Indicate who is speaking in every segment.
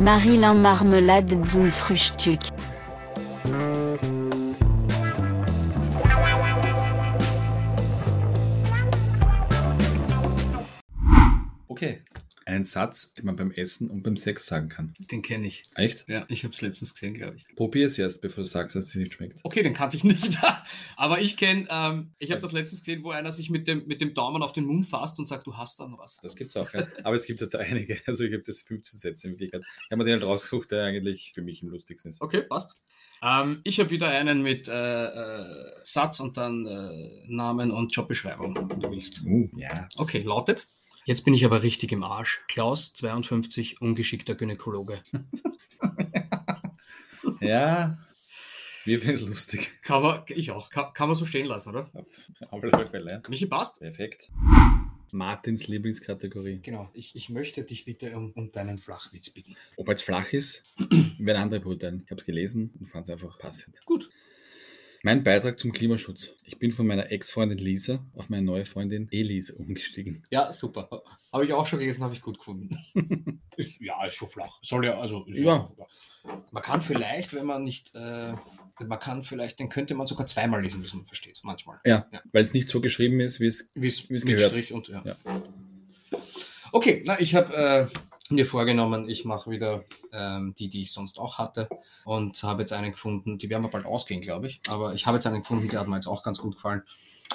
Speaker 1: Marilyn Marmelade zum Frühstück.
Speaker 2: Einen Satz, den man beim Essen und beim Sex sagen kann.
Speaker 3: Den kenne ich.
Speaker 2: Echt?
Speaker 3: Ja, ich habe es letztens gesehen, glaube ich.
Speaker 2: Probier es erst, bevor du sagst, dass es nicht schmeckt.
Speaker 3: Okay, den kannte ich nicht. Aber ich kenne, ähm, ich habe das letztens gesehen, wo einer sich mit dem, mit dem Daumen auf den Mund fasst und sagt, du hast dann was.
Speaker 2: Das gibt's auch, ja. Aber es gibt halt einige. Also ich habe das 15 Sätze in Wirklichkeit. Ich habe mir den halt rausgesucht, der eigentlich für mich am lustigsten ist.
Speaker 3: Okay, passt. Ähm, ich habe wieder einen mit äh, äh, Satz und dann äh, Namen und Jobbeschreibung, wenn du willst.
Speaker 2: Uh, ja.
Speaker 3: Okay, lautet. Jetzt bin ich aber richtig im Arsch. Klaus, 52, ungeschickter Gynäkologe.
Speaker 2: Ja. Wir finden es lustig.
Speaker 3: Kann man, ich auch. Kann, kann man so stehen lassen, oder?
Speaker 2: Auf alle Fälle. ja.
Speaker 3: Michi passt?
Speaker 2: Perfekt. Martins Lieblingskategorie.
Speaker 3: Genau. Ich, ich möchte dich bitte um, um deinen Flachwitz bitten.
Speaker 2: Ob er jetzt flach ist, werden andere beurteilen. Ich habe es gelesen und fand es einfach passend.
Speaker 3: Gut.
Speaker 2: Mein Beitrag zum Klimaschutz. Ich bin von meiner Ex-Freundin Lisa auf meine neue Freundin Elise umgestiegen.
Speaker 3: Ja, super. Habe ich auch schon gelesen, habe ich gut gefunden. ist, ja, ist schon flach. Soll ja, also. Ist
Speaker 2: Ja.
Speaker 3: Man kann vielleicht, wenn man nicht, äh, man kann vielleicht, den könnte man sogar zweimal lesen, bis man versteht. Manchmal.
Speaker 2: Ja,
Speaker 3: Ja.
Speaker 2: weil es nicht so geschrieben ist, wie es.
Speaker 3: Wie es
Speaker 2: gehört.
Speaker 3: Strich und ja.
Speaker 2: Ja.
Speaker 3: Okay, na, ich habe äh, mir vorgenommen, ich mache wieder ähm, die, die ich sonst auch hatte und habe jetzt einen gefunden, die werden wir bald ausgehen, glaube ich. Aber ich habe jetzt einen gefunden, der hat mir jetzt auch ganz gut gefallen.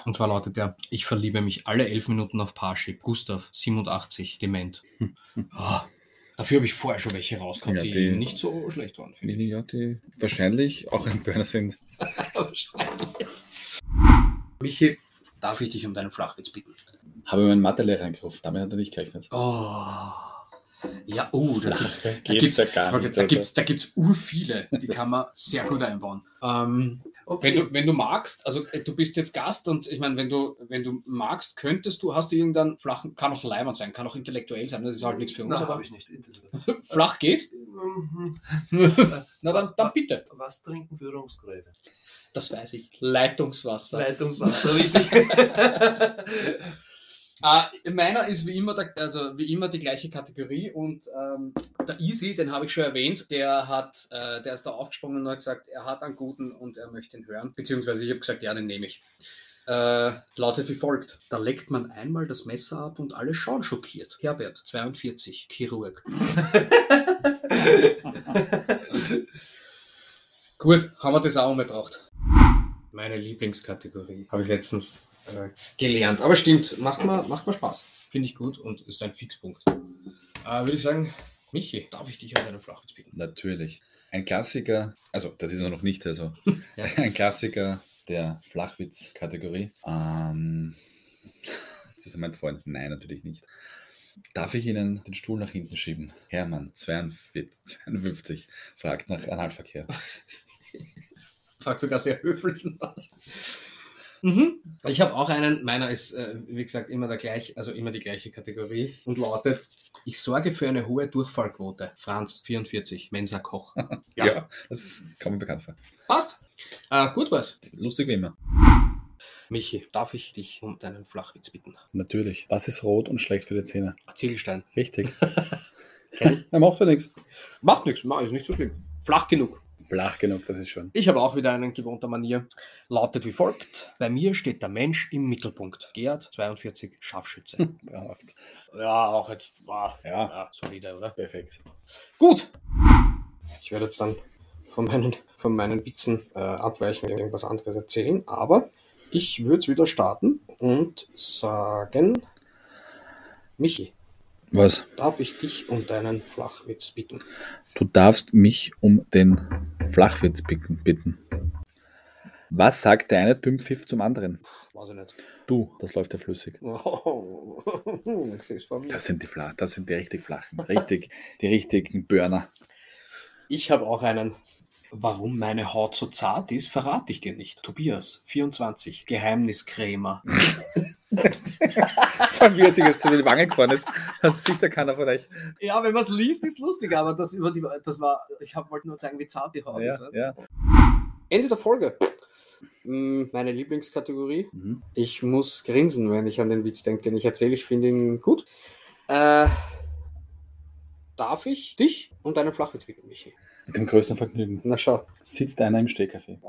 Speaker 3: Und zwar lautet der, ich verliebe mich alle elf Minuten auf Parship. Gustav, 87, dement. Ah, dafür habe ich vorher schon welche rausgehauen,
Speaker 2: Ja,
Speaker 3: die,
Speaker 2: die-
Speaker 3: nicht so schlecht waren, finde ich.
Speaker 2: Ja, die wahrscheinlich auch ein Burner sind.
Speaker 3: Wahrscheinlich. Michi, darf ich dich um deinen Flachwitz bitten?
Speaker 2: Habe meinen Mathelehrer angerufen, damit hat er nicht gerechnet.
Speaker 3: Oh. Ja, oh, da gibt's, da
Speaker 2: Geht's
Speaker 3: gibt's,
Speaker 2: ja gar nicht,
Speaker 3: da gibt's, da gibt's ur viele, die kann man sehr gut einbauen. Ähm, wenn, du, wenn du magst, also äh, du bist jetzt Gast und ich meine, wenn du, wenn du magst, könntest du, hast du irgendeinen flachen, kann auch leimend sein, kann auch intellektuell sein, das ist halt nichts für uns,
Speaker 4: Na,
Speaker 3: aber
Speaker 4: ich nicht.
Speaker 3: flach geht.
Speaker 4: Mhm.
Speaker 3: Na dann, dann bitte.
Speaker 4: Was trinken Führungskräfte?
Speaker 3: Das weiß ich. Leitungswasser.
Speaker 4: Leitungswasser, richtig.
Speaker 3: Ah, meiner ist wie immer, der, also wie immer die gleiche Kategorie und ähm, der Easy, den habe ich schon erwähnt, der hat, äh, der ist da aufgesprungen und hat gesagt, er hat einen guten und er möchte ihn hören. Beziehungsweise ich habe gesagt, ja, den nehme ich. Äh, lautet wie folgt. Da leckt man einmal das Messer ab und alle schauen schockiert. Herbert, 42, Chirurg. Gut, haben wir das auch umgebracht. Meine Lieblingskategorie. Habe ich letztens äh, gelernt. Aber stimmt, macht mir, macht mir Spaß. Finde ich gut und ist ein Fixpunkt. Äh, Würde ich sagen, Michi, darf ich dich an deinen Flachwitz bitten?
Speaker 2: Natürlich. Ein Klassiker, also das ist er noch nicht, also
Speaker 3: Ja.
Speaker 2: ein Klassiker der Flachwitz-Kategorie. Ähm, das ist mein Freund. Nein, natürlich nicht. Darf ich Ihnen den Stuhl nach hinten schieben? Hermann, 42, 52, fragt nach Analverkehr.
Speaker 3: Fragt sogar sehr höflich. nach. Mhm. Ich habe auch einen, meiner ist, äh, wie gesagt, immer der gleich, also immer die gleiche Kategorie und lautet: Ich sorge für eine hohe Durchfallquote. Franz, 44, Mensa Koch. Ja.
Speaker 2: das ist, kommt mir bekannt vor.
Speaker 3: Passt? Äh, gut was.
Speaker 2: Lustig wie immer.
Speaker 3: Michi, darf ich dich um deinen Flachwitz bitten?
Speaker 2: Natürlich. Was ist rot und schlecht für die Zähne?
Speaker 3: Ziegelstein.
Speaker 2: Richtig. Er macht ja nichts.
Speaker 3: Macht nichts, ist nicht so schlimm. Flach genug.
Speaker 2: Flach genug, das ist schon.
Speaker 3: Ich habe auch wieder einen gewohnter Manier. Lautet wie folgt: Bei mir steht der Mensch im Mittelpunkt. Gerd, 42, Scharfschütze.
Speaker 2: Braucht.
Speaker 3: ja, auch jetzt war
Speaker 2: Ja,
Speaker 3: ja, solide, oder?
Speaker 2: perfekt.
Speaker 3: Gut. Ich werde jetzt dann von meinen, von meinen Witzen äh, abweichen und irgendwas anderes erzählen, aber ich würde es wieder starten und sagen: Michi,
Speaker 2: Was?
Speaker 3: darf ich dich um deinen Flachwitz bitten?
Speaker 2: Du darfst mich um den Flachwitz bitten. bitten. Was sagt der eine Dümpfiff zum anderen?
Speaker 3: Weiß ich nicht.
Speaker 2: Du, das läuft ja flüssig.
Speaker 3: Oh.
Speaker 2: Das sind die flach, das sind die richtig flachen, richtig, die richtigen Burner.
Speaker 3: Ich habe auch einen. Warum meine Haut so zart ist, verrate ich dir nicht. Tobias, 24, Geheimniskrämer.
Speaker 2: Von wie er sich jetzt so in die Wange gefahren ist, das sieht ja keiner von euch.
Speaker 3: Ja, wenn man es liest, ist lustig, aber das, über die, das war, ich hab, wollte nur zeigen, wie zart die Haut ist.
Speaker 2: Ja,
Speaker 3: oder?
Speaker 2: ja.
Speaker 3: Ende der Folge. Mm, Meine Lieblingskategorie.
Speaker 2: Mhm.
Speaker 3: Ich muss grinsen, wenn ich an den Witz denke, den ich erzähle. Ich finde ihn gut. Äh, darf ich dich und deinen Flachwitz bitten, Michi?
Speaker 2: Mit dem größten Vergnügen.
Speaker 3: Na schau.
Speaker 2: Sitzt einer im Stehkaffee.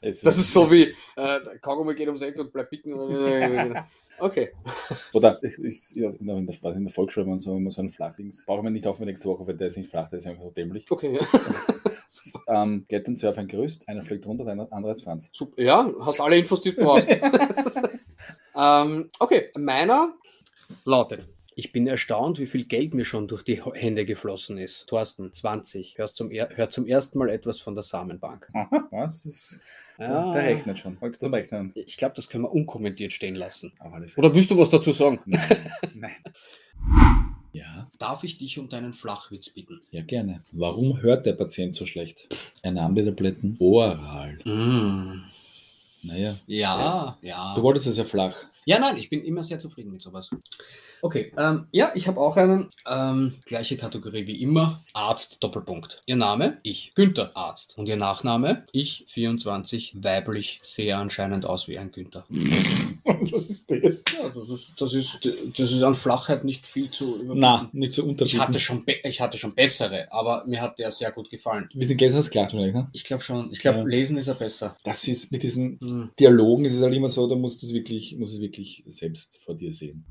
Speaker 3: Das ist so wie, äh, Kaugummi geht ums Eck und bleibt picken. Okay.
Speaker 2: Oder ist, ist, ja, in, der, in, der, in der Volksschule immer so, immer so ein Flachdings. Brauchen wir nicht auf für nächste Woche, weil der ist nicht flach, der ist einfach so dämlich.
Speaker 3: Okay, ja.
Speaker 2: Ähm, klettern zwei auf ein Gerüst, einer fliegt runter, der andere ist Franz.
Speaker 3: Super. Ja, hast alle Infos, die du brauchst. ähm, okay, meiner lautet. Ich bin erstaunt, wie viel Geld mir schon durch die Hände geflossen ist. Thorsten, 20. Hörst zum, er hört zum ersten Mal etwas von der Samenbank.
Speaker 2: Aha, was? Das,
Speaker 3: Ja.
Speaker 2: Der rechnet schon. Heute zum Rechnen.
Speaker 3: Ich glaube, das können wir unkommentiert stehen lassen. Oder willst du was dazu sagen?
Speaker 2: Nein. Nein. Ja,
Speaker 3: Darf ich dich um deinen Flachwitz bitten?
Speaker 2: ja, gerne. Warum hört der Patient so schlecht? Er nahm die Tabletten oral.
Speaker 3: Mm.
Speaker 2: Naja,
Speaker 3: Ja, ja.
Speaker 2: du wolltest es ja flach.
Speaker 3: Ja, nein, ich bin immer sehr zufrieden mit sowas. Okay, ähm, ja, ich habe auch einen. Ähm, gleiche Kategorie wie immer. Arzt, Doppelpunkt. Ihr Name? Ich. Günther, Arzt. Und Ihr Nachname? Ich, 24, weiblich, sehe anscheinend aus wie ein Günther.
Speaker 2: Was ist das?
Speaker 3: Ja, das ist, das ist, das ist an Flachheit nicht viel zu überbieten.
Speaker 2: Na, nicht so unterbieten.
Speaker 3: ich hatte, schon ich hatte schon bessere, aber mir hat der sehr gut gefallen.
Speaker 2: Wir sind gestern das gelacht, ne?
Speaker 3: Ich glaube schon. Ich glaube,
Speaker 2: Ja.
Speaker 3: lesen ist er besser.
Speaker 2: Das ist mit diesen
Speaker 3: Hm.
Speaker 2: Dialogen ist es halt immer so, da musst du es wirklich, musst es wirklich selbst vor dir sehen.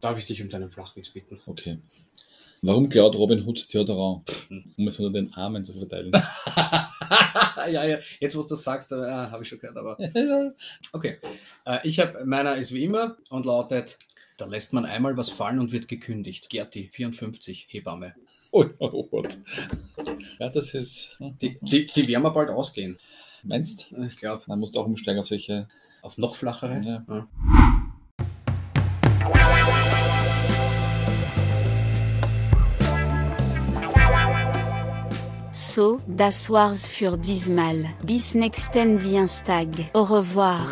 Speaker 3: Darf ich dich um deinen Flachwitz bitten?
Speaker 2: Okay. Warum klaut Robin Hood Theodorant?
Speaker 3: Hm.
Speaker 2: Um es unter den Armen zu verteilen.
Speaker 3: ja, ja, jetzt wo du das sagst, äh, habe ich schon gehört, aber okay. Äh, ich habe, meiner ist wie immer und lautet, da lässt man einmal was fallen und wird gekündigt. Gerti, 54, Hebamme.
Speaker 2: oh, oh Gott. Ja, das ist. hm,
Speaker 3: Die, die, die werden wir bald ausgehen.
Speaker 2: Meinst
Speaker 3: Ich glaube,
Speaker 2: Man muss auch umsteigen auf solche.
Speaker 3: auf noch flachere.
Speaker 2: Ja.
Speaker 3: Ja.
Speaker 1: So, das war's für diesmal. Bis nächsten Dienstag. Au revoir.